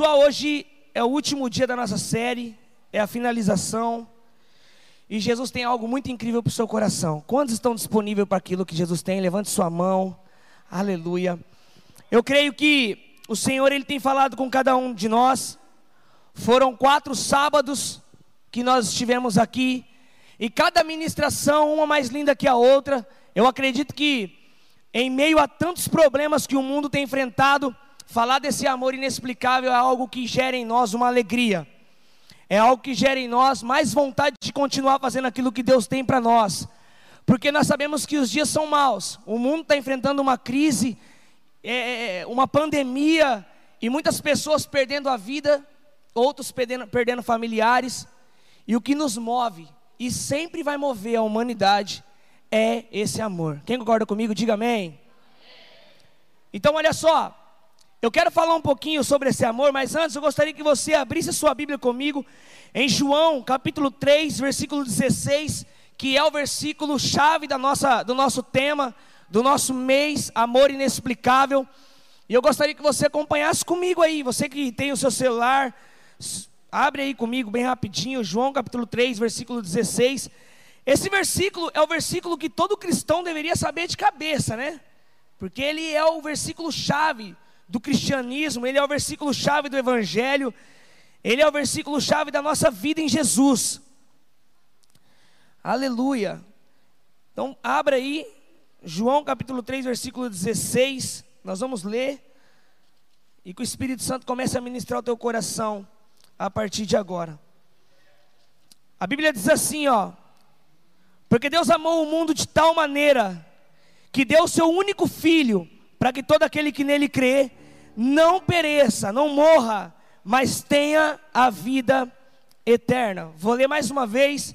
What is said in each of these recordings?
Pessoal, hoje é o último dia da nossa série, é a finalização. E Jesus tem algo muito incrível para o seu coração. Quantos estão disponíveis para aquilo que Jesus tem? Levante sua mão. Aleluia. Eu creio que o Senhor ele tem falado com cada um de nós. Foram quatro sábados que nós estivemos aqui e cada ministração uma mais linda que a outra. Eu acredito que em meio a tantos problemas que o mundo tem enfrentado, Falar desse amor inexplicável é algo que gera em nós uma alegria, é algo que gera em nós mais vontade de continuar fazendo aquilo que Deus tem para nós, porque nós sabemos que os dias são maus, o mundo está enfrentando uma crise, é, é, uma pandemia, e muitas pessoas perdendo a vida, outros perdendo, perdendo familiares, e o que nos move, e sempre vai mover a humanidade, é esse amor. Quem concorda comigo, diga amém. Então, olha só, eu quero falar um pouquinho sobre esse amor, mas antes eu gostaria que você abrisse sua Bíblia comigo em João, capítulo 3, versículo 16, que é o versículo chave da nossa, do nosso tema, do nosso mês, amor inexplicável. E eu gostaria que você acompanhasse comigo aí, você que tem o seu celular, abre aí comigo bem rapidinho, João capítulo 3, versículo 16. Esse versículo é o versículo que todo cristão deveria saber de cabeça, né? Porque ele é o versículo chave do cristianismo, ele é o versículo chave do evangelho, ele é o versículo chave da nossa vida em Jesus. Aleluia. Então, abra aí João capítulo 3, versículo 16. Nós vamos ler e que o Espírito Santo comece a ministrar o teu coração a partir de agora. A Bíblia diz assim, ó: Porque Deus amou o mundo de tal maneira que deu o seu único filho, para que todo aquele que nele crê não pereça, não morra, mas tenha a vida eterna. Vou ler mais uma vez,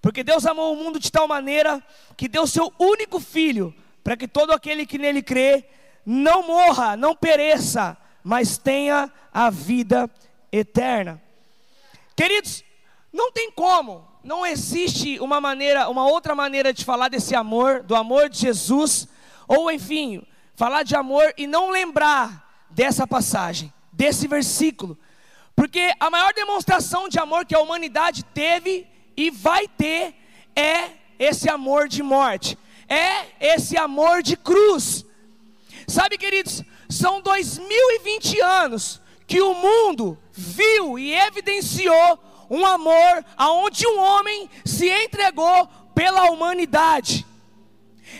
porque Deus amou o mundo de tal maneira que deu seu único filho, para que todo aquele que nele crê não morra, não pereça, mas tenha a vida eterna. Queridos, não tem como, não existe uma maneira, uma outra maneira de falar desse amor, do amor de Jesus, ou enfim, falar de amor e não lembrar dessa passagem, desse versículo, porque a maior demonstração de amor que a humanidade teve e vai ter é esse amor de morte, é esse amor de cruz. Sabe, queridos, são 2020 anos que o mundo viu e evidenciou um amor aonde um homem se entregou pela humanidade.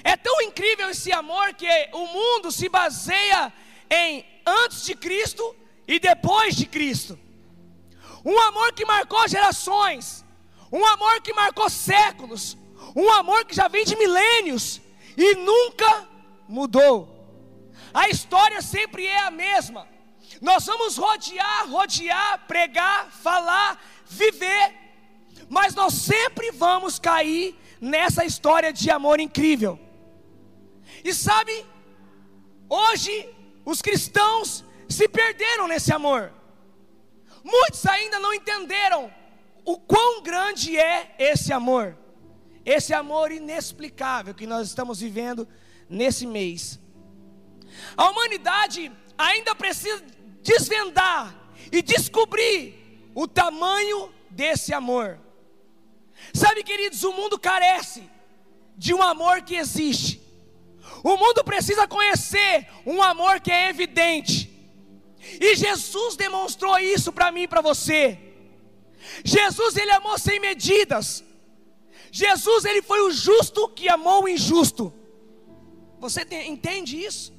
É tão incrível esse amor que o mundo se baseia em antes de Cristo e depois de Cristo. Um amor que marcou gerações, um amor que marcou séculos, um amor que já vem de milênios e nunca mudou. A história sempre é a mesma. Nós vamos rodear, rodear, pregar, falar, viver, mas nós sempre vamos cair nessa história de amor incrível. E sabe, hoje os cristãos se perderam nesse amor. Muitos ainda não entenderam o quão grande é esse amor. Esse amor inexplicável que nós estamos vivendo nesse mês. A humanidade ainda precisa desvendar e descobrir o tamanho desse amor. Sabe, queridos, o mundo carece de um amor que existe. O mundo precisa conhecer um amor que é evidente. E Jesus demonstrou isso para mim e para você. Jesus ele amou sem medidas. Jesus ele foi o justo que amou o injusto. Você entende isso?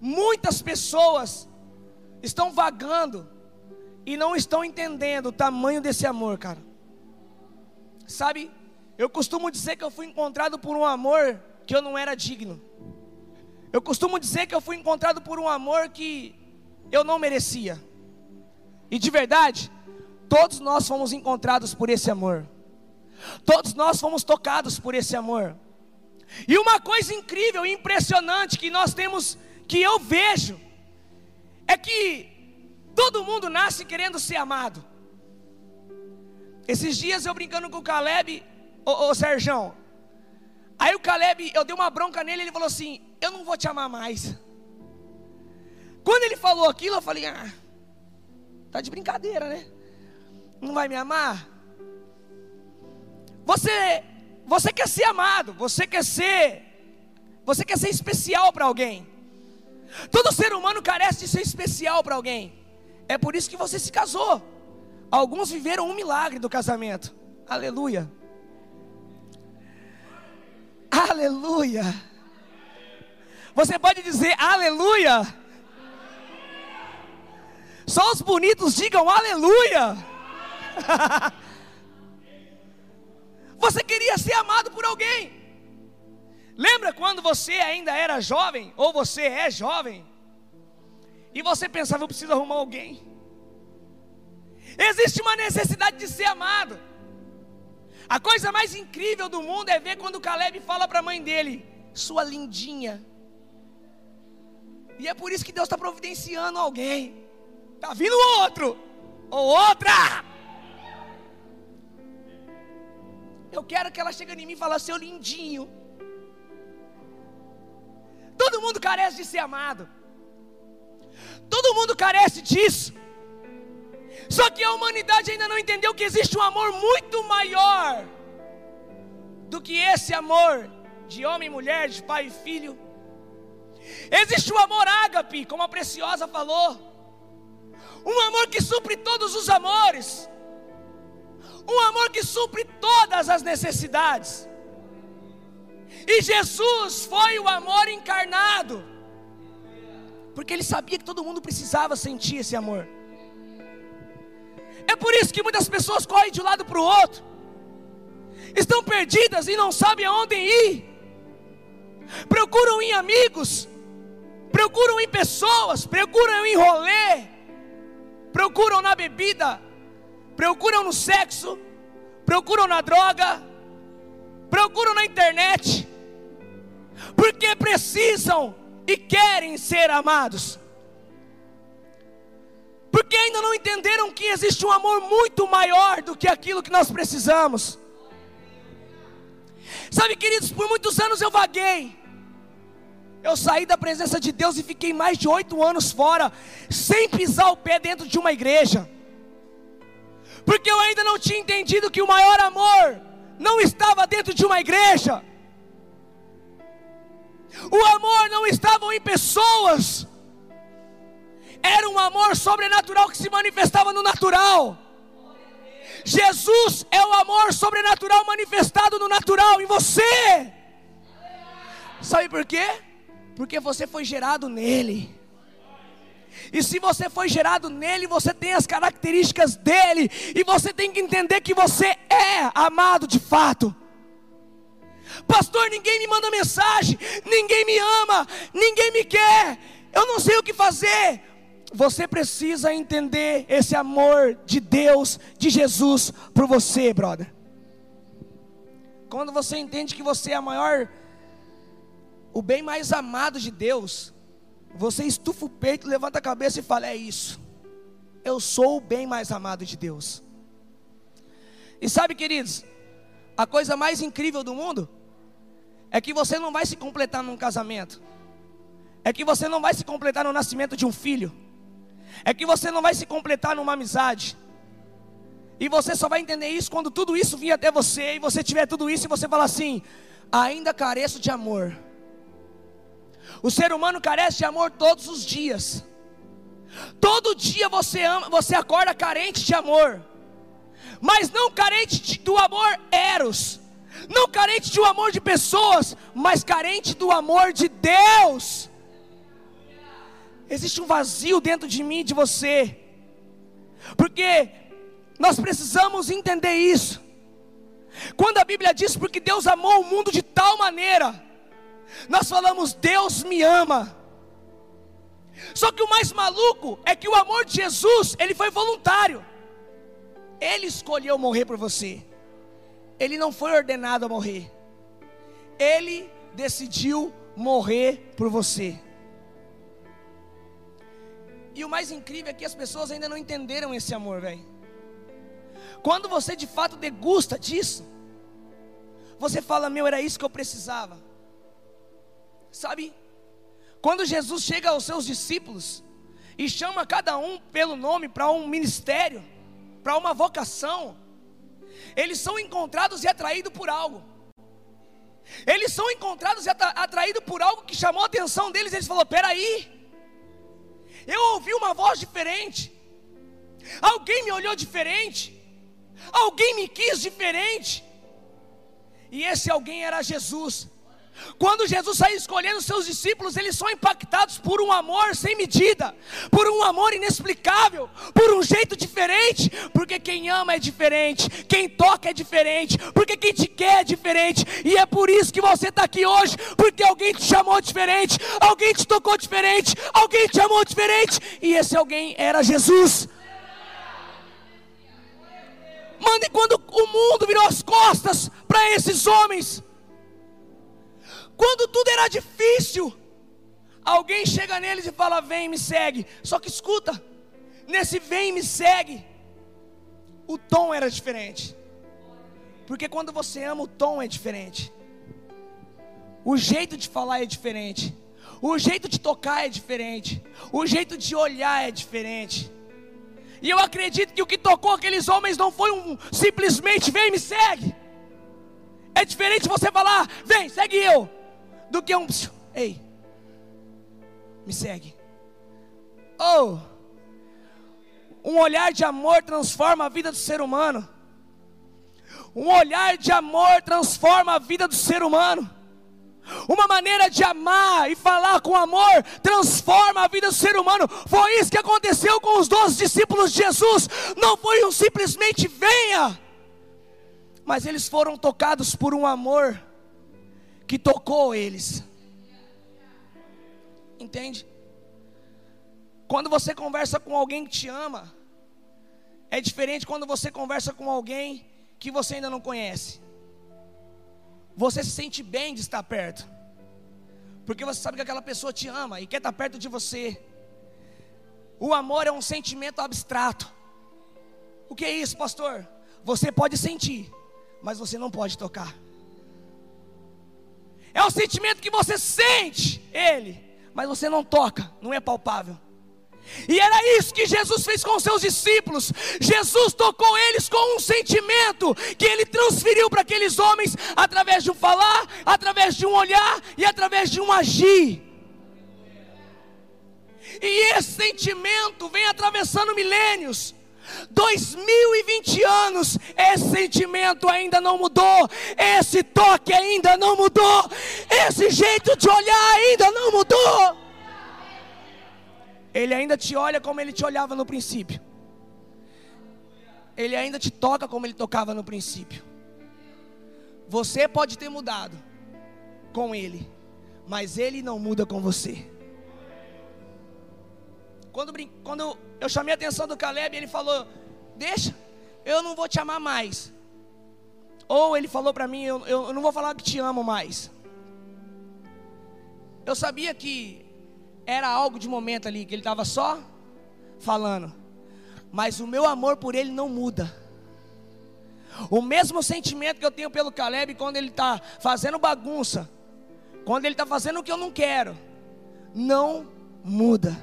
Muitas pessoas estão vagando e não estão entendendo o tamanho desse amor, cara. Sabe, eu costumo dizer que eu fui encontrado por um amor que eu não era digno. Eu costumo dizer que eu fui encontrado por um amor que eu não merecia. E de verdade, todos nós fomos encontrados por esse amor. Todos nós fomos tocados por esse amor. E uma coisa incrível e impressionante que nós temos, que eu vejo, é que todo mundo nasce querendo ser amado. Esses dias eu brincando com o Caleb, ô, ô Serjão, Aí o Caleb, eu dei uma bronca nele, ele falou assim: Eu não vou te amar mais. Quando ele falou aquilo, eu falei: Ah, Tá de brincadeira, né? Não vai me amar? Você você quer ser amado, você quer ser você quer ser especial para alguém. Todo ser humano carece de ser especial para alguém. É por isso que você se casou. Alguns viveram um milagre do casamento. Aleluia. Aleluia. Você pode dizer aleluia. Só os bonitos digam aleluia. Você queria ser amado por alguém. Lembra quando você ainda era jovem, ou você é jovem, e você pensava, eu preciso arrumar alguém. Existe uma necessidade de ser amado. A coisa mais incrível do mundo é ver quando Caleb fala para a mãe dele, sua lindinha. E é por isso que Deus está providenciando alguém. Está vindo outro, ou outra. Eu quero que ela chegue em mim e fale, seu lindinho. Todo mundo carece de ser amado. Todo mundo carece disso. Só que a humanidade ainda não entendeu que existe um amor muito maior do que esse amor de homem e mulher, de pai e filho. Existe o amor ágape, como a preciosa falou. Um amor que supre todos os amores. Um amor que supre todas as necessidades. E Jesus foi o amor encarnado. Porque ele sabia que todo mundo precisava sentir esse amor. É por isso que muitas pessoas correm de um lado para o outro, estão perdidas e não sabem aonde ir, procuram em amigos, procuram em pessoas, procuram em rolê, procuram na bebida, procuram no sexo, procuram na droga, procuram na internet, porque precisam e querem ser amados porque ainda não entenderam que existe um amor muito maior do que aquilo que nós precisamos. Sabe, queridos, por muitos anos eu vaguei. Eu saí da presença de Deus e fiquei mais de oito anos fora, sem pisar o pé dentro de uma igreja, porque eu ainda não tinha entendido que o maior amor não estava dentro de uma igreja, o amor não estava em pessoas, era um amor sobrenatural que se manifestava no natural. Jesus é o amor sobrenatural manifestado no natural em você. Sabe por quê? Porque você foi gerado nele. E se você foi gerado nele, você tem as características dele. E você tem que entender que você é amado de fato. Pastor, ninguém me manda mensagem, ninguém me ama, ninguém me quer. Eu não sei o que fazer. Você precisa entender esse amor de Deus, de Jesus por você, brother. Quando você entende que você é a maior, o bem mais amado de Deus, você estufa o peito, levanta a cabeça e fala: É isso, eu sou o bem mais amado de Deus. E sabe, queridos, a coisa mais incrível do mundo é que você não vai se completar num casamento, é que você não vai se completar no nascimento de um filho é que você não vai se completar numa amizade. E você só vai entender isso quando tudo isso vir até você e você tiver tudo isso e você falar assim: ainda careço de amor. O ser humano carece de amor todos os dias. Todo dia você ama, você acorda carente de amor. Mas não carente de, do amor eros. Não carente de um amor de pessoas, mas carente do amor de Deus. Existe um vazio dentro de mim e de você. Porque nós precisamos entender isso. Quando a Bíblia diz porque Deus amou o mundo de tal maneira, nós falamos Deus me ama. Só que o mais maluco é que o amor de Jesus, ele foi voluntário. Ele escolheu morrer por você. Ele não foi ordenado a morrer. Ele decidiu morrer por você. E o mais incrível é que as pessoas ainda não entenderam esse amor, velho. Quando você de fato degusta disso, você fala: Meu, era isso que eu precisava. Sabe? Quando Jesus chega aos seus discípulos e chama cada um pelo nome para um ministério, para uma vocação, eles são encontrados e atraídos por algo. Eles são encontrados e atraídos por algo que chamou a atenção deles. Eles falaram: peraí, eu ouvi uma voz diferente, alguém me olhou diferente, alguém me quis diferente, e esse alguém era Jesus. Quando Jesus sai escolhendo seus discípulos, eles são impactados por um amor sem medida, por um amor inexplicável, por um jeito diferente, porque quem ama é diferente, quem toca é diferente, porque quem te quer é diferente, e é por isso que você está aqui hoje, porque alguém te chamou diferente, alguém te tocou diferente, alguém te amou diferente, e esse alguém era Jesus. Mande quando o mundo virou as costas para esses homens quando tudo era difícil, alguém chega neles e fala: Vem, me segue. Só que escuta, nesse vem, me segue, o tom era diferente. Porque quando você ama, o tom é diferente. O jeito de falar é diferente. O jeito de tocar é diferente. O jeito de olhar é diferente. E eu acredito que o que tocou aqueles homens não foi um simplesmente vem me segue. É diferente você falar, vem, segue eu do que um. Ei, me segue. Oh, um olhar de amor transforma a vida do ser humano. Um olhar de amor transforma a vida do ser humano. Uma maneira de amar e falar com amor transforma a vida do ser humano. Foi isso que aconteceu com os doze discípulos de Jesus. Não foi um simplesmente venha, mas eles foram tocados por um amor que tocou eles. Entende? Quando você conversa com alguém que te ama, é diferente quando você conversa com alguém que você ainda não conhece. Você se sente bem de estar perto, porque você sabe que aquela pessoa te ama e quer estar perto de você. O amor é um sentimento abstrato. O que é isso, pastor? Você pode sentir, mas você não pode tocar. É o sentimento que você sente ele, mas você não toca, não é palpável. E era isso que Jesus fez com os seus discípulos. Jesus tocou eles com um sentimento que ele transferiu para aqueles homens através de um falar, através de um olhar e através de um agir. E esse sentimento vem atravessando milênios. 2020 anos, esse sentimento ainda não mudou, esse toque ainda não mudou, esse jeito de olhar ainda não mudou. Ele ainda te olha como ele te olhava no princípio. Ele ainda te toca como ele tocava no princípio. Você pode ter mudado com ele, mas ele não muda com você. Quando, quando eu chamei a atenção do Caleb, ele falou: Deixa, eu não vou te amar mais. Ou ele falou para mim: eu, eu não vou falar que te amo mais. Eu sabia que era algo de momento ali, que ele estava só falando. Mas o meu amor por ele não muda. O mesmo sentimento que eu tenho pelo Caleb quando ele está fazendo bagunça, quando ele está fazendo o que eu não quero, não muda.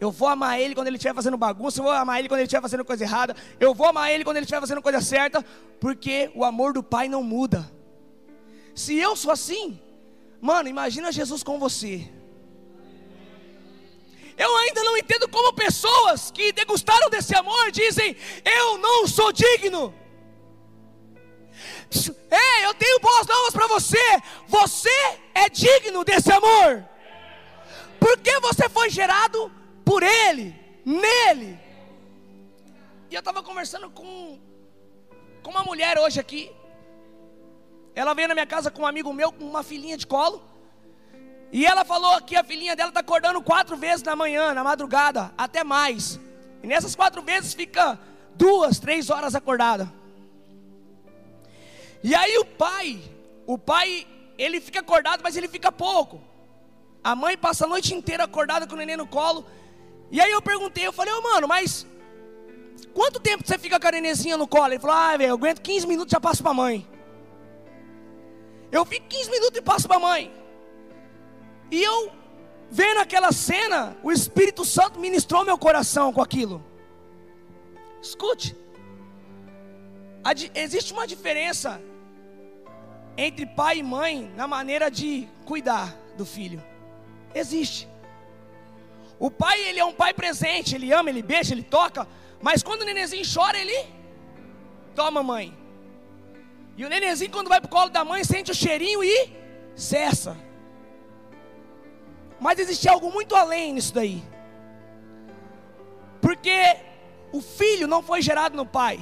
Eu vou amar ele quando ele estiver fazendo bagunça, eu vou amar ele quando ele estiver fazendo coisa errada, eu vou amar ele quando ele estiver fazendo coisa certa, porque o amor do Pai não muda. Se eu sou assim, mano, imagina Jesus com você. Eu ainda não entendo como pessoas que degustaram desse amor dizem: Eu não sou digno. Ei, eu tenho boas novas para você. Você é digno desse amor. Porque você foi gerado por Ele, nele. E eu estava conversando com, com uma mulher hoje aqui. Ela veio na minha casa com um amigo meu com uma filhinha de colo. E ela falou que a filhinha dela está acordando quatro vezes na manhã, na madrugada, até mais. E nessas quatro vezes fica duas, três horas acordada. E aí o pai, o pai, ele fica acordado, mas ele fica pouco. A mãe passa a noite inteira acordada com o neném no colo. E aí eu perguntei, eu falei, ô oh, mano, mas quanto tempo você fica com a nenezinha no colo? Ele falou, ah, velho, eu aguento 15 minutos e já passo para a mãe. Eu fico 15 minutos e passo para a mãe. E eu vendo aquela cena, o Espírito Santo ministrou meu coração com aquilo. Escute, existe uma diferença entre pai e mãe na maneira de cuidar do filho. Existe. O pai, ele é um pai presente, ele ama, ele beija, ele toca, mas quando o nenenzinho chora, ele toma mãe. E o nenenzinho, quando vai para o colo da mãe, sente o cheirinho e cessa. Mas existe algo muito além nisso daí. Porque o filho não foi gerado no pai,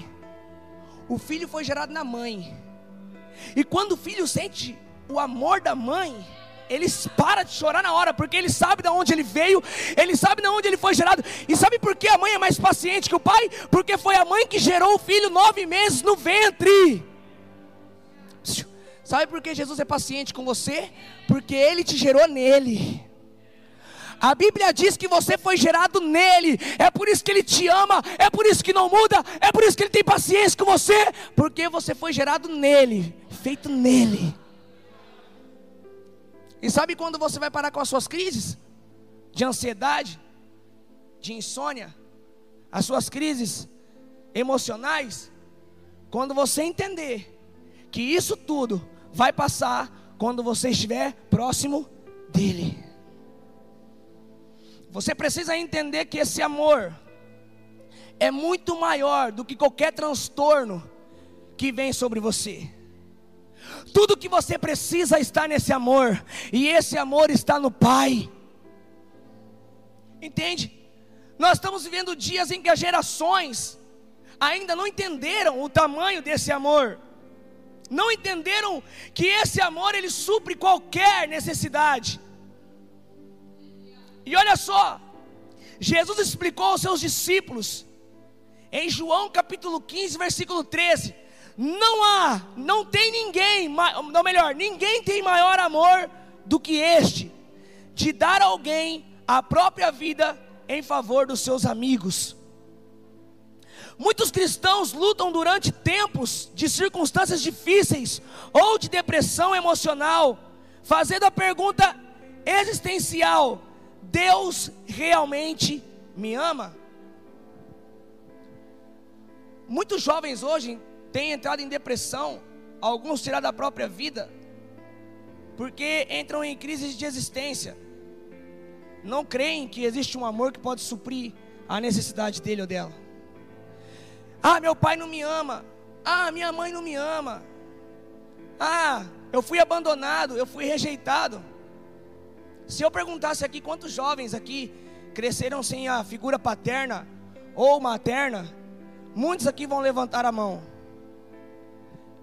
o filho foi gerado na mãe. E quando o filho sente o amor da mãe, ele para de chorar na hora, porque ele sabe de onde ele veio, ele sabe de onde ele foi gerado. E sabe por que a mãe é mais paciente que o pai? Porque foi a mãe que gerou o filho nove meses no ventre. Sabe por que Jesus é paciente com você? Porque ele te gerou nele. A Bíblia diz que você foi gerado nele, é por isso que ele te ama, é por isso que não muda, é por isso que ele tem paciência com você, porque você foi gerado nele, feito nele. E sabe quando você vai parar com as suas crises? De ansiedade, de insônia, as suas crises emocionais? Quando você entender que isso tudo vai passar quando você estiver próximo dEle. Você precisa entender que esse amor é muito maior do que qualquer transtorno que vem sobre você. Tudo que você precisa está nesse amor, e esse amor está no Pai. Entende? Nós estamos vivendo dias em que as gerações ainda não entenderam o tamanho desse amor. Não entenderam que esse amor ele supre qualquer necessidade. E olha só, Jesus explicou aos seus discípulos em João capítulo 15, versículo 13: não há, não tem ninguém, não melhor, ninguém tem maior amor do que este, de dar a alguém a própria vida em favor dos seus amigos. Muitos cristãos lutam durante tempos de circunstâncias difíceis ou de depressão emocional, fazendo a pergunta existencial: Deus realmente me ama? Muitos jovens hoje têm entrado em depressão, alguns tiraram da própria vida, porque entram em crise de existência. Não creem que existe um amor que pode suprir a necessidade dele ou dela. Ah, meu pai não me ama. Ah, minha mãe não me ama. Ah, eu fui abandonado, eu fui rejeitado. Se eu perguntasse aqui quantos jovens aqui cresceram sem a figura paterna ou materna, muitos aqui vão levantar a mão.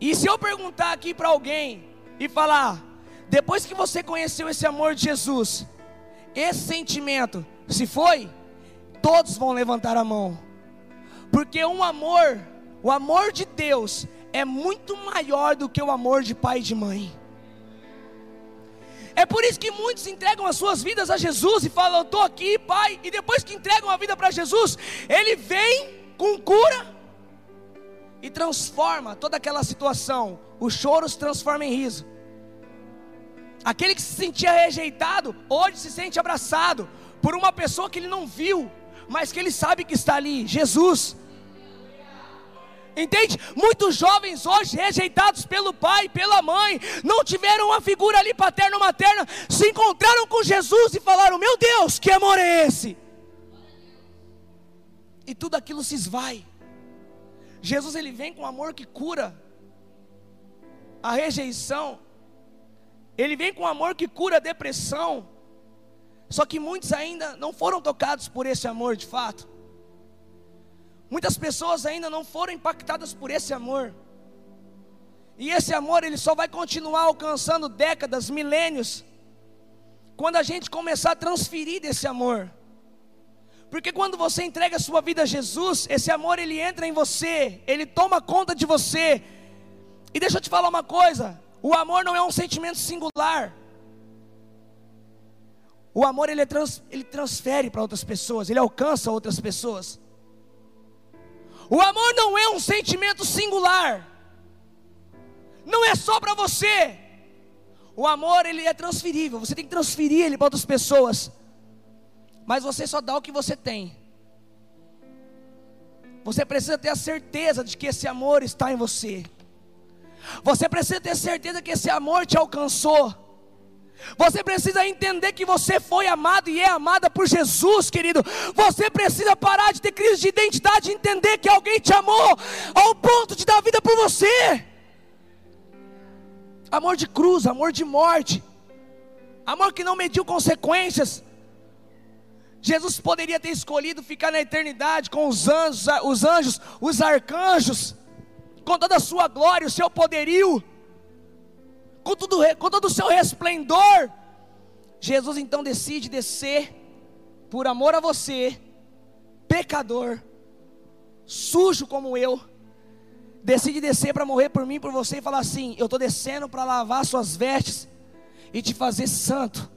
E se eu perguntar aqui para alguém e falar, depois que você conheceu esse amor de Jesus, esse sentimento se foi, todos vão levantar a mão, porque um amor, o amor de Deus, é muito maior do que o amor de pai e de mãe. É por isso que muitos entregam as suas vidas a Jesus e falam: Eu estou aqui, Pai. E depois que entregam a vida para Jesus, Ele vem com cura, e transforma toda aquela situação. O choro se transforma em riso. Aquele que se sentia rejeitado, hoje se sente abraçado por uma pessoa que ele não viu, mas que ele sabe que está ali Jesus. Entende? Muitos jovens hoje rejeitados pelo pai, pela mãe, não tiveram uma figura ali paterna ou materna, se encontraram com Jesus e falaram: Meu Deus, que amor é esse? E tudo aquilo se esvai. Jesus ele vem com amor que cura a rejeição. Ele vem com amor que cura a depressão. Só que muitos ainda não foram tocados por esse amor de fato. Muitas pessoas ainda não foram impactadas por esse amor. E esse amor ele só vai continuar alcançando décadas, milênios, quando a gente começar a transferir desse amor. Porque quando você entrega a sua vida a Jesus, esse amor ele entra em você, ele toma conta de você. E deixa eu te falar uma coisa: o amor não é um sentimento singular. O amor ele, é trans, ele transfere para outras pessoas, ele alcança outras pessoas. O amor não é um sentimento singular. Não é só para você. O amor, ele é transferível. Você tem que transferir ele para outras pessoas. Mas você só dá o que você tem. Você precisa ter a certeza de que esse amor está em você. Você precisa ter certeza que esse amor te alcançou. Você precisa entender que você foi amado e é amada por Jesus, querido. Você precisa parar de ter crise de identidade e entender que alguém te amou ao ponto de dar vida por você. Amor de cruz, amor de morte, amor que não mediu consequências. Jesus poderia ter escolhido ficar na eternidade com os anjos, os anjos, os arcanjos, com toda a sua glória, o seu poderio com, tudo, com todo o seu resplendor. Jesus então decide descer, por amor a você, pecador, sujo como eu, decide descer para morrer por mim, por você, e falar assim: Eu estou descendo para lavar suas vestes e te fazer santo,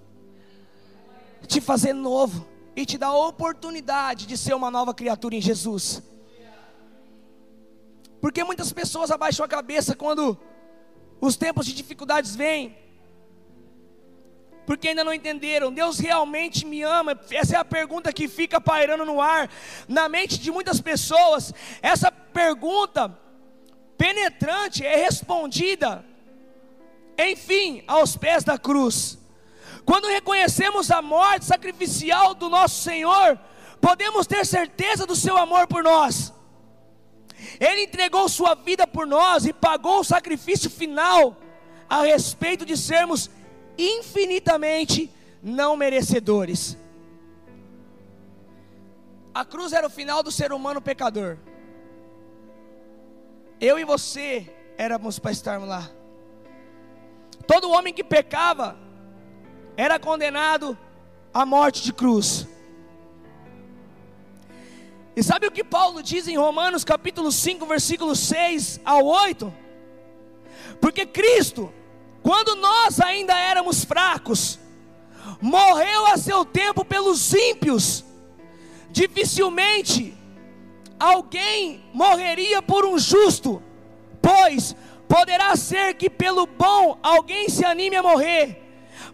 te fazer novo, e te dar a oportunidade de ser uma nova criatura em Jesus. Porque muitas pessoas abaixam a cabeça quando os tempos de dificuldades vêm. Porque ainda não entenderam, Deus realmente me ama? Essa é a pergunta que fica pairando no ar, na mente de muitas pessoas. Essa pergunta penetrante é respondida, enfim, aos pés da cruz. Quando reconhecemos a morte sacrificial do nosso Senhor, podemos ter certeza do seu amor por nós. Ele entregou sua vida por nós e pagou o sacrifício final a respeito de sermos infinitamente não merecedores. A cruz era o final do ser humano pecador. Eu e você éramos para estarmos lá. Todo homem que pecava era condenado à morte de cruz. E sabe o que Paulo diz em Romanos capítulo 5, versículo 6 ao 8? Porque Cristo, quando nós ainda éramos fracos, morreu a seu tempo pelos ímpios. Dificilmente alguém morreria por um justo, pois poderá ser que pelo bom alguém se anime a morrer.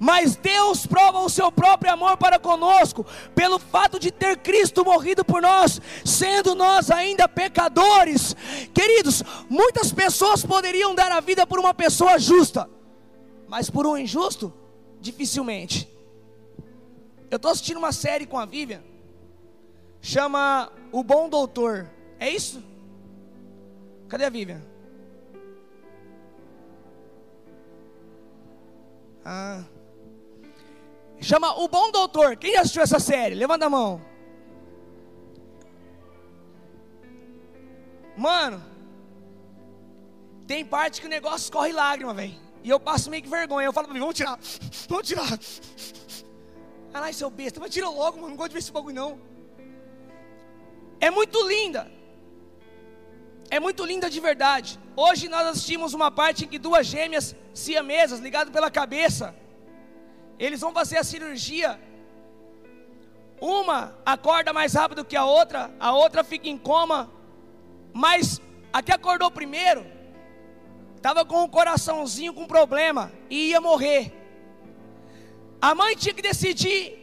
Mas Deus prova o seu próprio amor para conosco, pelo fato de ter Cristo morrido por nós, sendo nós ainda pecadores. Queridos, muitas pessoas poderiam dar a vida por uma pessoa justa, mas por um injusto, dificilmente. Eu estou assistindo uma série com a Vivian, chama O Bom Doutor. É isso? Cadê a Vivian? Ah. Chama O Bom Doutor. Quem já assistiu essa série? Levanta a mão. Mano, tem parte que o negócio escorre lágrima, velho. E eu passo meio que vergonha. Eu falo pra mim, vamos tirar, vamos tirar. Caralho, seu besta, mas tira logo, mano. Não gosto de ver esse bagulho, não. É muito linda. É muito linda de verdade. Hoje nós assistimos uma parte em que duas gêmeas siamesas, ligadas pela cabeça, eles vão fazer a cirurgia. Uma acorda mais rápido que a outra, a outra fica em coma. Mas a que acordou primeiro, estava com o coraçãozinho com problema e ia morrer. A mãe tinha que decidir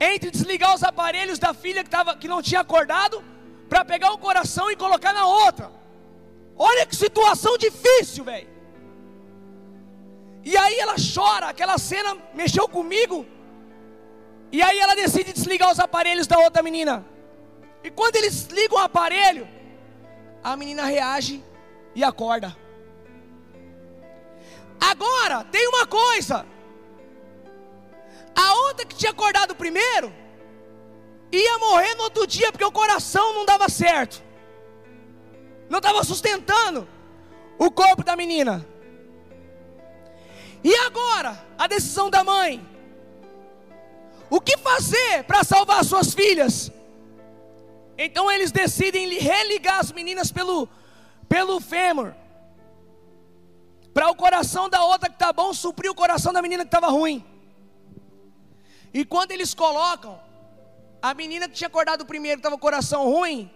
entre desligar os aparelhos da filha que, tava, que não tinha acordado, para pegar o coração e colocar na outra. Olha que situação difícil, velho. E aí ela chora, aquela cena mexeu comigo. E aí ela decide desligar os aparelhos da outra menina. E quando eles ligam o aparelho, a menina reage e acorda. Agora, tem uma coisa. A outra que tinha acordado primeiro, ia morrer no outro dia, porque o coração não dava certo. Não estava sustentando o corpo da menina. E agora, a decisão da mãe. O que fazer para salvar suas filhas? Então eles decidem religar as meninas pelo, pelo fêmur. Para o coração da outra que está bom suprir o coração da menina que estava ruim. E quando eles colocam, a menina que tinha acordado primeiro, que estava com o coração ruim,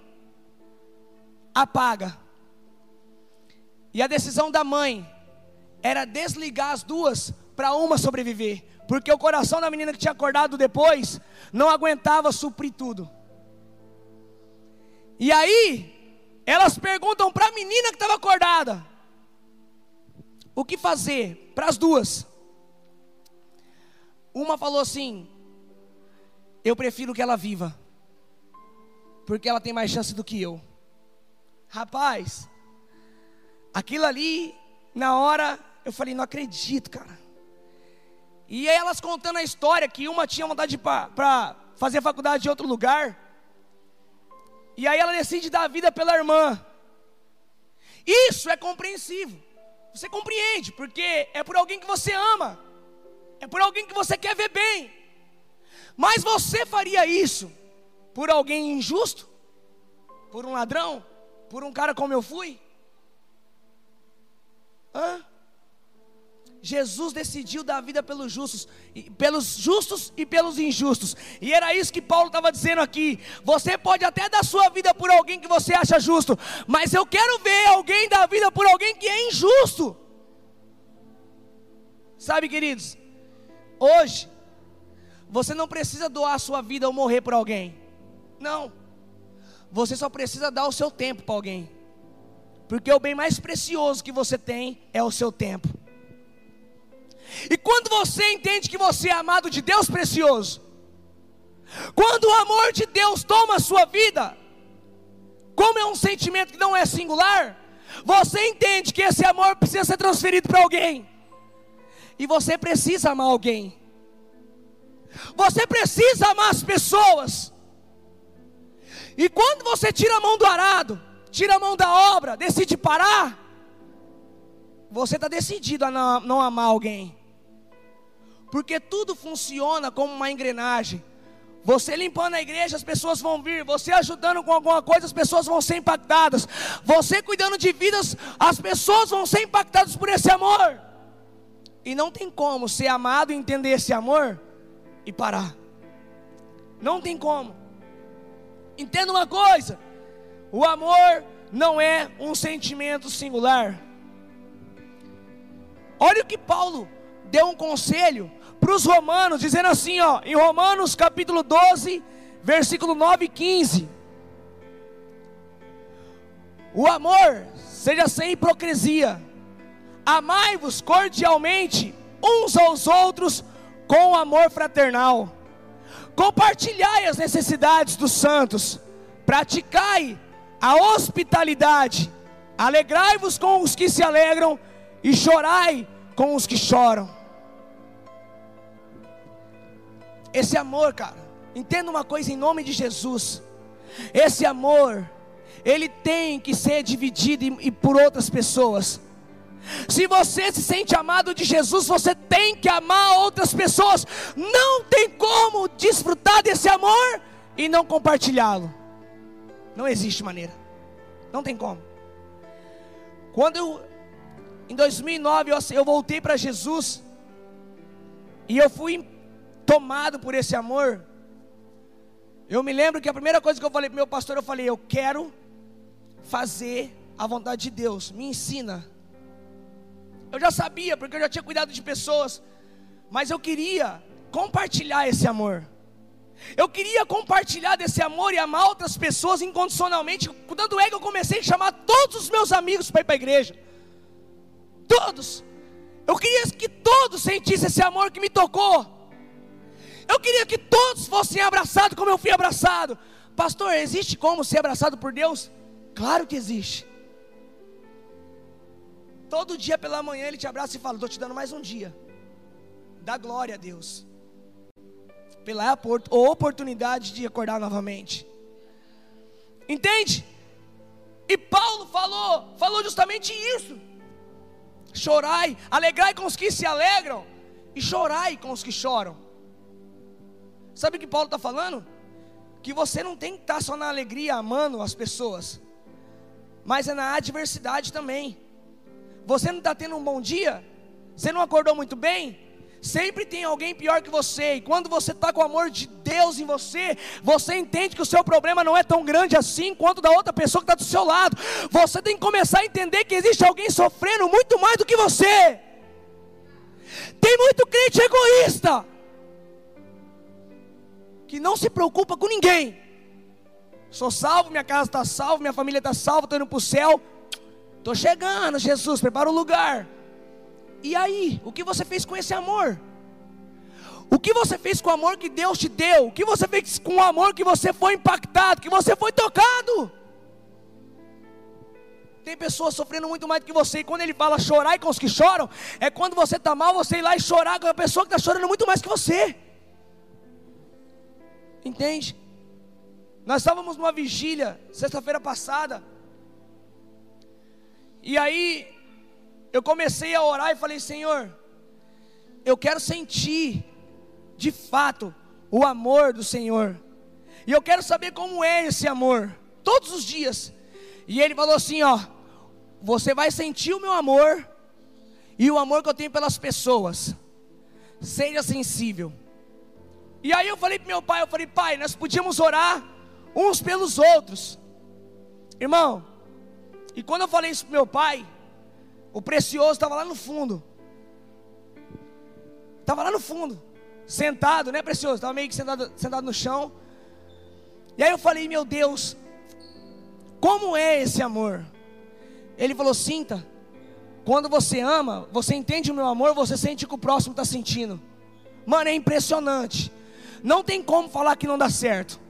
apaga. E a decisão da mãe era desligar as duas para uma sobreviver, porque o coração da menina que tinha acordado depois não aguentava suprir tudo. E aí, elas perguntam para a menina que estava acordada: o que fazer? Para as duas. Uma falou assim: eu prefiro que ela viva, porque ela tem mais chance do que eu. Rapaz, aquilo ali, na hora, eu falei: não acredito, cara. E aí elas contando a história que uma tinha vontade para fazer faculdade em outro lugar. E aí ela decide dar a vida pela irmã. Isso é compreensível. Você compreende, porque é por alguém que você ama. É por alguém que você quer ver bem. Mas você faria isso por alguém injusto? Por um ladrão? Por um cara como eu fui? Hã? Jesus decidiu dar a vida pelos justos, pelos justos e pelos injustos. E era isso que Paulo estava dizendo aqui. Você pode até dar sua vida por alguém que você acha justo, mas eu quero ver alguém dar a vida por alguém que é injusto. Sabe, queridos? Hoje você não precisa doar sua vida ou morrer por alguém. Não. Você só precisa dar o seu tempo para alguém. Porque o bem mais precioso que você tem é o seu tempo. E quando você entende que você é amado de Deus precioso, quando o amor de Deus toma a sua vida, como é um sentimento que não é singular, você entende que esse amor precisa ser transferido para alguém. E você precisa amar alguém. Você precisa amar as pessoas. E quando você tira a mão do arado, tira a mão da obra, decide parar, você está decidido a não, não amar alguém porque tudo funciona como uma engrenagem. Você limpando a igreja, as pessoas vão vir. Você ajudando com alguma coisa, as pessoas vão ser impactadas. Você cuidando de vidas, as pessoas vão ser impactadas por esse amor. E não tem como ser amado entender esse amor e parar. Não tem como. Entenda uma coisa: o amor não é um sentimento singular. Olha o que Paulo deu um conselho para os romanos, dizendo assim, ó, em Romanos capítulo 12, versículo 9 e 15. O amor seja sem hipocrisia. Amai-vos cordialmente uns aos outros com amor fraternal. Compartilhai as necessidades dos santos. Praticai a hospitalidade. Alegrai-vos com os que se alegram e chorai com os que choram. Esse amor, cara, entenda uma coisa em nome de Jesus. Esse amor, ele tem que ser dividido e, e por outras pessoas. Se você se sente amado de Jesus, você tem que amar outras pessoas. Não tem como desfrutar desse amor e não compartilhá-lo. Não existe maneira. Não tem como. Quando eu, em 2009, eu, voltei para Jesus e eu fui tomado por esse amor, eu me lembro que a primeira coisa que eu falei para meu pastor, eu falei: Eu quero fazer a vontade de Deus, me ensina. Eu já sabia, porque eu já tinha cuidado de pessoas, mas eu queria compartilhar esse amor. Eu queria compartilhar desse amor e amar outras pessoas incondicionalmente. Tanto é que eu comecei a chamar todos os meus amigos para ir para a igreja. Todos. Eu queria que todos sentissem esse amor que me tocou. Eu queria que todos fossem abraçados como eu fui abraçado. Pastor, existe como ser abraçado por Deus? Claro que existe. Todo dia pela manhã ele te abraça e fala: Estou te dando mais um dia. Dá glória a Deus. Pela oportunidade de acordar novamente. Entende? E Paulo falou, falou justamente isso. Chorai, alegrai com os que se alegram, e chorai com os que choram. Sabe o que Paulo está falando? Que você não tem que estar só na alegria amando as pessoas, mas é na adversidade também. Você não está tendo um bom dia? Você não acordou muito bem? Sempre tem alguém pior que você, e quando você está com o amor de Deus em você, você entende que o seu problema não é tão grande assim quanto da outra pessoa que está do seu lado. Você tem que começar a entender que existe alguém sofrendo muito mais do que você. muito crente egoísta que não se preocupa com ninguém. Sou salvo, minha casa está salva, minha família está salva, estou indo para o céu. Estou chegando, Jesus, prepara o lugar. E aí, o que você fez com esse amor? O que você fez com o amor que Deus te deu? O que você fez com o amor que você foi impactado, que você foi tocado? Tem pessoas sofrendo muito mais do que você, e quando ele fala chorar com os que choram, é quando você está mal, você ir lá e chorar com a pessoa que está chorando muito mais que você. Entende? Nós estávamos numa vigília, sexta-feira passada, e aí eu comecei a orar e falei: Senhor, eu quero sentir de fato o amor do Senhor. E eu quero saber como é esse amor, todos os dias. E ele falou assim: Ó, você vai sentir o meu amor e o amor que eu tenho pelas pessoas. Seja sensível. E aí eu falei para meu pai, eu falei, pai, nós podíamos orar uns pelos outros. Irmão, e quando eu falei isso para meu pai, o precioso estava lá no fundo. Estava lá no fundo, sentado, né, precioso? Estava meio que sentado, sentado no chão. E aí eu falei, meu Deus, como é esse amor? Ele falou: sinta. Quando você ama, você entende o meu amor, você sente o que o próximo está sentindo. Mano, é impressionante. Não tem como falar que não dá certo.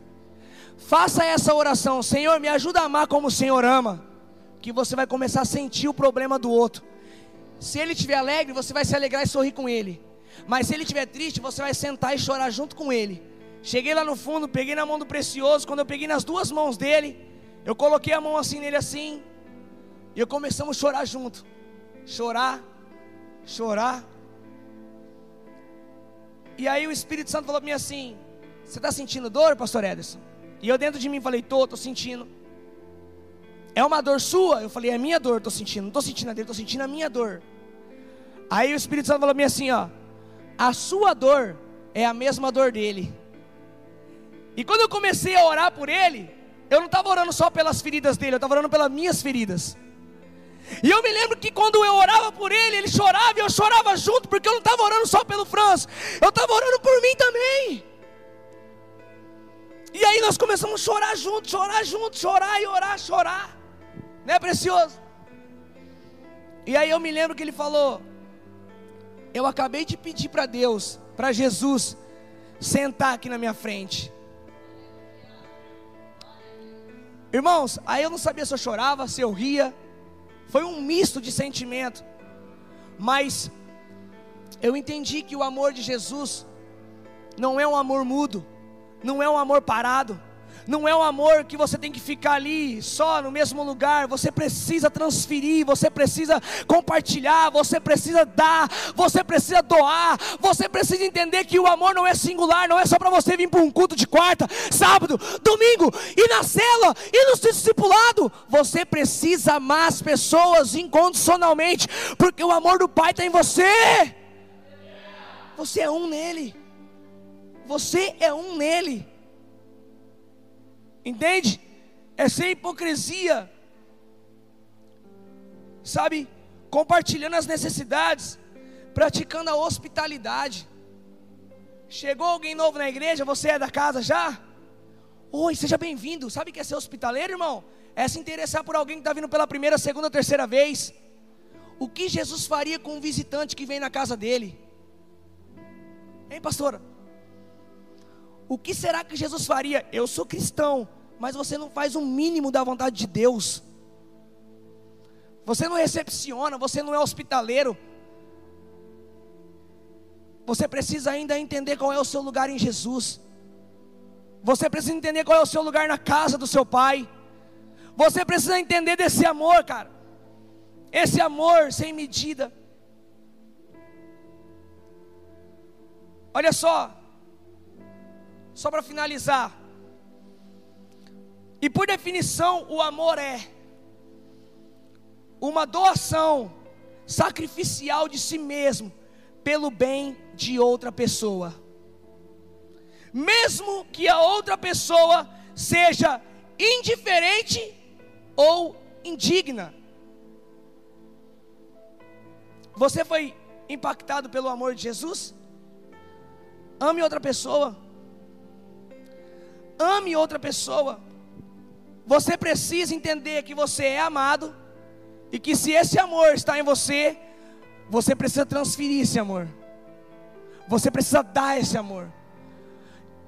Faça essa oração, Senhor, me ajuda a amar como o Senhor ama. Que você vai começar a sentir o problema do outro. Se ele estiver alegre, você vai se alegrar e sorrir com ele. Mas se ele estiver triste, você vai sentar e chorar junto com ele. Cheguei lá no fundo, peguei na mão do precioso. Quando eu peguei nas duas mãos dele, eu coloquei a mão assim nele assim. E começamos a chorar junto. Chorar, chorar. E aí o Espírito Santo falou para mim assim: Você está sentindo dor, pastor Ederson? E eu dentro de mim falei: Tô, tô sentindo. É uma dor sua? Eu falei: É minha dor, tô sentindo. Não tô sentindo a dele, tô sentindo a minha dor. Aí o Espírito Santo falou para mim assim: Ó, a sua dor é a mesma dor dele. E quando eu comecei a orar por ele, eu não estava orando só pelas feridas dele, eu estava orando pelas minhas feridas. E eu me lembro que quando eu orava por ele, ele chorava e eu chorava junto, porque eu não estava orando só pelo Franz, eu estava orando por mim também. E aí nós começamos a chorar junto, chorar junto, chorar e orar, chorar, né, precioso? E aí eu me lembro que ele falou: Eu acabei de pedir para Deus, para Jesus, sentar aqui na minha frente. Irmãos, aí eu não sabia se eu chorava, se eu ria. Foi um misto de sentimento. Mas eu entendi que o amor de Jesus não é um amor mudo, não é um amor parado, não é um amor que você tem que ficar ali só no mesmo lugar. Você precisa transferir, você precisa compartilhar, você precisa dar, você precisa doar. Você precisa entender que o amor não é singular, não é só para você vir para um culto de quarta, sábado, domingo e na cela e no discipulado. Você precisa amar as pessoas incondicionalmente, porque o amor do Pai está em você. Você é um nele. Você é um nele. Entende? É sem hipocrisia. Sabe? Compartilhando as necessidades, praticando a hospitalidade. Chegou alguém novo na igreja, você é da casa já? Oi, seja bem-vindo. Sabe o que é ser hospitaleiro, irmão? É se interessar por alguém que está vindo pela primeira, segunda, terceira vez. O que Jesus faria com um visitante que vem na casa dele? Hein, pastora? O que será que Jesus faria? Eu sou cristão, mas você não faz o mínimo da vontade de Deus. Você não recepciona, você não é hospitaleiro. Você precisa ainda entender qual é o seu lugar em Jesus. Você precisa entender qual é o seu lugar na casa do seu pai. Você precisa entender desse amor, cara. Esse amor sem medida. Olha só, só para finalizar. E por definição, o amor é uma doação sacrificial de si mesmo pelo bem de outra pessoa. Mesmo que a outra pessoa seja indiferente ou indigna. Você foi impactado pelo amor de Jesus? Ame outra pessoa. Ame outra pessoa. Você precisa entender que você é amado e que se esse amor está em você, você precisa transferir esse amor. Você precisa dar esse amor.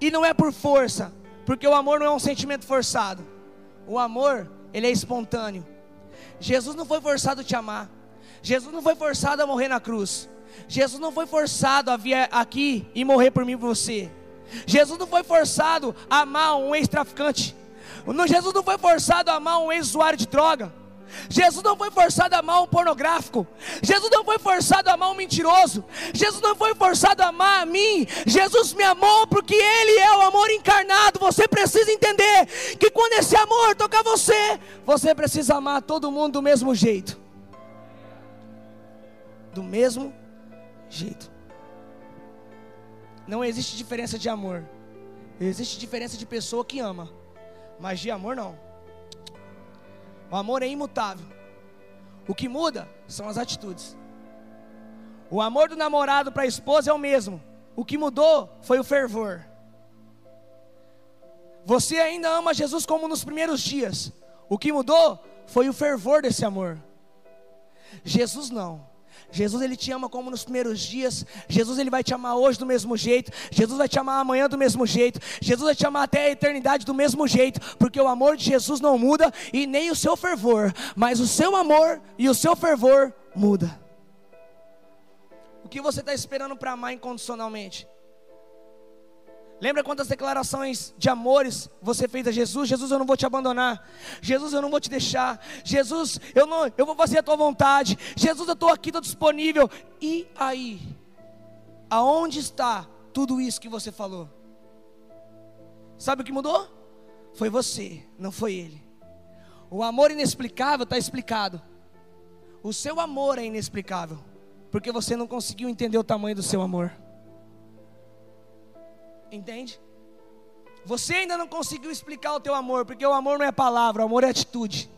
E não é por força, porque o amor não é um sentimento forçado. O amor, ele é espontâneo. Jesus não foi forçado a te amar. Jesus não foi forçado a morrer na cruz. Jesus não foi forçado a vir aqui e morrer por mim e por você. Jesus não foi forçado a amar um ex-traficante. Jesus não foi forçado a amar um ex-usuário de droga. Jesus não foi forçado a amar um pornográfico. Jesus não foi forçado a amar um mentiroso. Jesus não foi forçado a amar a mim. Jesus me amou porque Ele é o amor encarnado. Você precisa entender que quando esse amor tocar você, você precisa amar todo mundo do mesmo jeito. Do mesmo jeito. Não existe diferença de amor. Existe diferença de pessoa que ama, mas de amor não. O amor é imutável. O que muda são as atitudes. O amor do namorado para a esposa é o mesmo. O que mudou foi o fervor. Você ainda ama Jesus como nos primeiros dias. O que mudou foi o fervor desse amor. Jesus não. Jesus ele te ama como nos primeiros dias. Jesus ele vai te amar hoje do mesmo jeito. Jesus vai te amar amanhã do mesmo jeito. Jesus vai te amar até a eternidade do mesmo jeito, porque o amor de Jesus não muda e nem o seu fervor, mas o seu amor e o seu fervor muda. O que você está esperando para amar incondicionalmente? Lembra quantas declarações de amores você fez a Jesus? Jesus, eu não vou te abandonar. Jesus, eu não vou te deixar. Jesus, eu não, eu vou fazer a tua vontade. Jesus, eu estou aqui, estou disponível. E aí? Aonde está tudo isso que você falou? Sabe o que mudou? Foi você, não foi ele. O amor inexplicável está explicado. O seu amor é inexplicável, porque você não conseguiu entender o tamanho do seu amor. Entende? Você ainda não conseguiu explicar o teu amor, porque o amor não é palavra, o amor é atitude.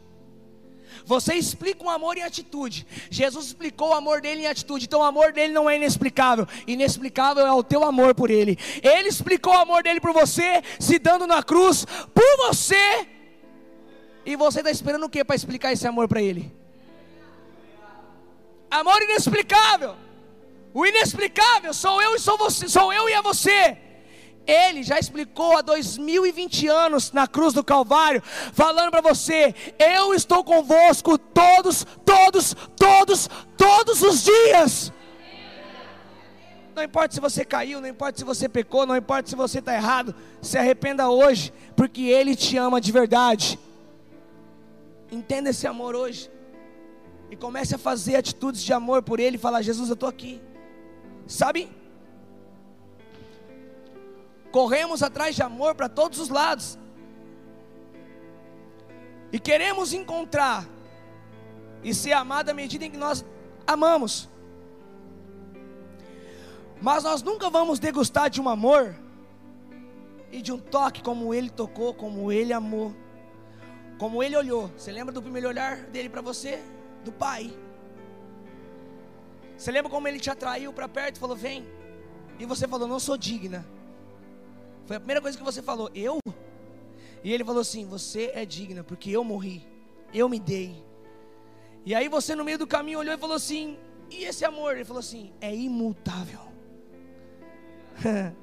Você explica o amor em atitude. Jesus explicou o amor dele em atitude. Então o amor dele não é inexplicável. Inexplicável é o teu amor por ele. Ele explicou o amor dele por você, se dando na cruz por você. E você está esperando o que para explicar esse amor para ele? Amor inexplicável. O inexplicável sou eu e sou você, sou eu e é você. Ele já explicou há 2020 anos na cruz do Calvário, falando para você: Eu estou convosco todos, todos, todos, todos os dias. Não importa se você caiu, não importa se você pecou, não importa se você está errado, se arrependa hoje, porque Ele te ama de verdade. Entenda esse amor hoje, e comece a fazer atitudes de amor por Ele e falar: Jesus, eu estou aqui. Sabe? Corremos atrás de amor para todos os lados, e queremos encontrar e ser amado à medida em que nós amamos, mas nós nunca vamos degustar de um amor e de um toque como ele tocou, como ele amou, como ele olhou. Você lembra do primeiro olhar dele para você? Do pai. Você lembra como ele te atraiu para perto e falou: Vem. E você falou: Não sou digna. Foi a primeira coisa que você falou, eu? E ele falou assim: Você é digna, porque eu morri, eu me dei. E aí você no meio do caminho olhou e falou assim: E esse amor? Ele falou assim: É imutável.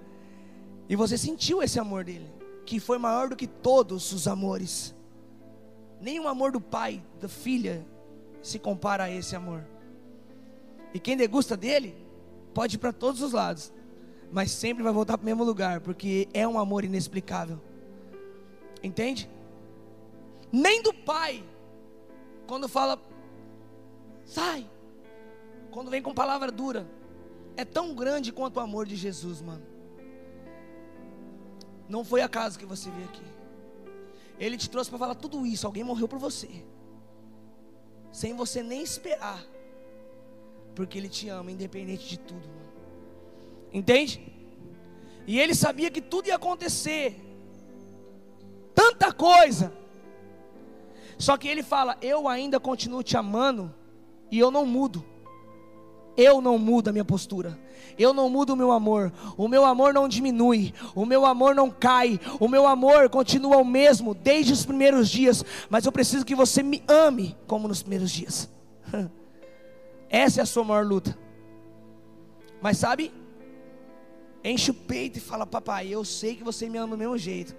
e você sentiu esse amor dele, que foi maior do que todos os amores. Nenhum amor do pai, da filha, se compara a esse amor. E quem degusta dele, pode ir para todos os lados mas sempre vai voltar para o mesmo lugar, porque é um amor inexplicável. Entende? Nem do pai, quando fala, sai, quando vem com palavra dura, é tão grande quanto o amor de Jesus, mano. Não foi acaso que você veio aqui. Ele te trouxe para falar tudo isso. Alguém morreu por você, sem você nem esperar, porque Ele te ama, independente de tudo. Entende? E ele sabia que tudo ia acontecer. Tanta coisa. Só que ele fala: Eu ainda continuo te amando e eu não mudo. eu não mudo a minha postura. Eu não mudo o meu amor. O meu amor não diminui. O meu amor não cai. O meu amor continua o mesmo desde os primeiros dias. Mas eu preciso que você me ame como nos primeiros dias. Essa é a sua maior luta. Mas sabe? Enche o peito e fala: Papai, eu sei que você me ama do mesmo jeito.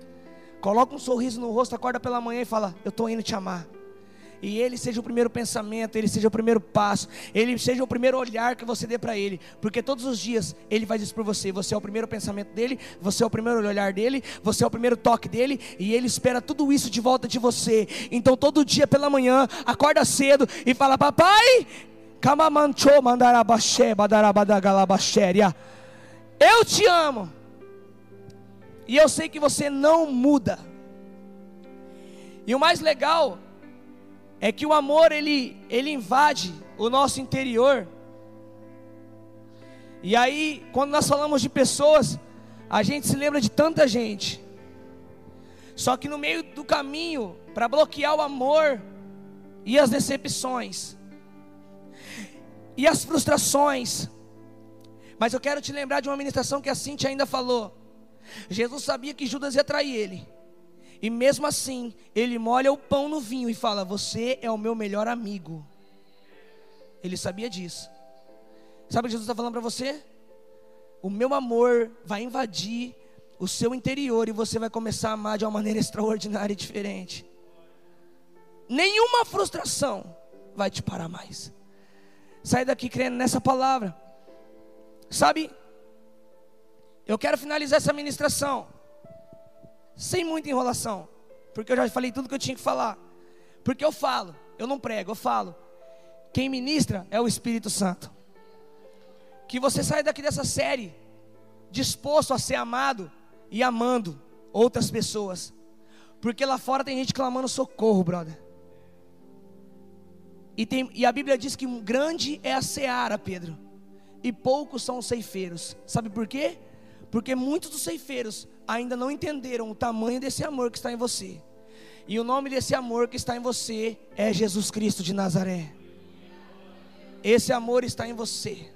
Coloca um sorriso no rosto, acorda pela manhã e fala: Eu estou indo te amar e ele seja o primeiro pensamento, ele seja o primeiro passo, ele seja o primeiro olhar que você dê para ele, porque todos os dias ele faz isso por você. Você é o primeiro pensamento dele, você é o primeiro olhar dele, você é o primeiro toque dele, e ele espera tudo isso de volta de você. Então todo dia pela manhã, acorda cedo e fala: Papai, Kamamancho mandarabaxé, badarabadagalabashéria. Eu te amo. E eu sei que você não muda. E o mais legal é que o amor ele, ele invade o nosso interior. E aí, quando nós falamos de pessoas, a gente se lembra de tanta gente. Só que no meio do caminho, para bloquear o amor e as decepções e as frustrações. Mas eu quero te lembrar de uma ministração que a Cintia ainda falou. Jesus sabia que Judas ia trair ele. E mesmo assim, ele molha o pão no vinho e fala: Você é o meu melhor amigo. Ele sabia disso. Sabe o que Jesus está falando para você? O meu amor vai invadir o seu interior e você vai começar a amar de uma maneira extraordinária e diferente. Nenhuma frustração vai te parar mais. Sai daqui crendo nessa palavra. Sabe? Eu quero finalizar essa ministração sem muita enrolação, porque eu já falei tudo que eu tinha que falar. Porque eu falo, eu não prego, eu falo. Quem ministra é o Espírito Santo. Que você saia daqui dessa série disposto a ser amado e amando outras pessoas. Porque lá fora tem gente clamando socorro, brother. E, tem, e a Bíblia diz que grande é a seara, Pedro, e poucos são os ceifeiros. Sabe por quê? Porque muitos dos ceifeiros ainda não entenderam o tamanho desse amor que está em você. E o nome desse amor que está em você é Jesus Cristo de Nazaré. Esse amor está em você.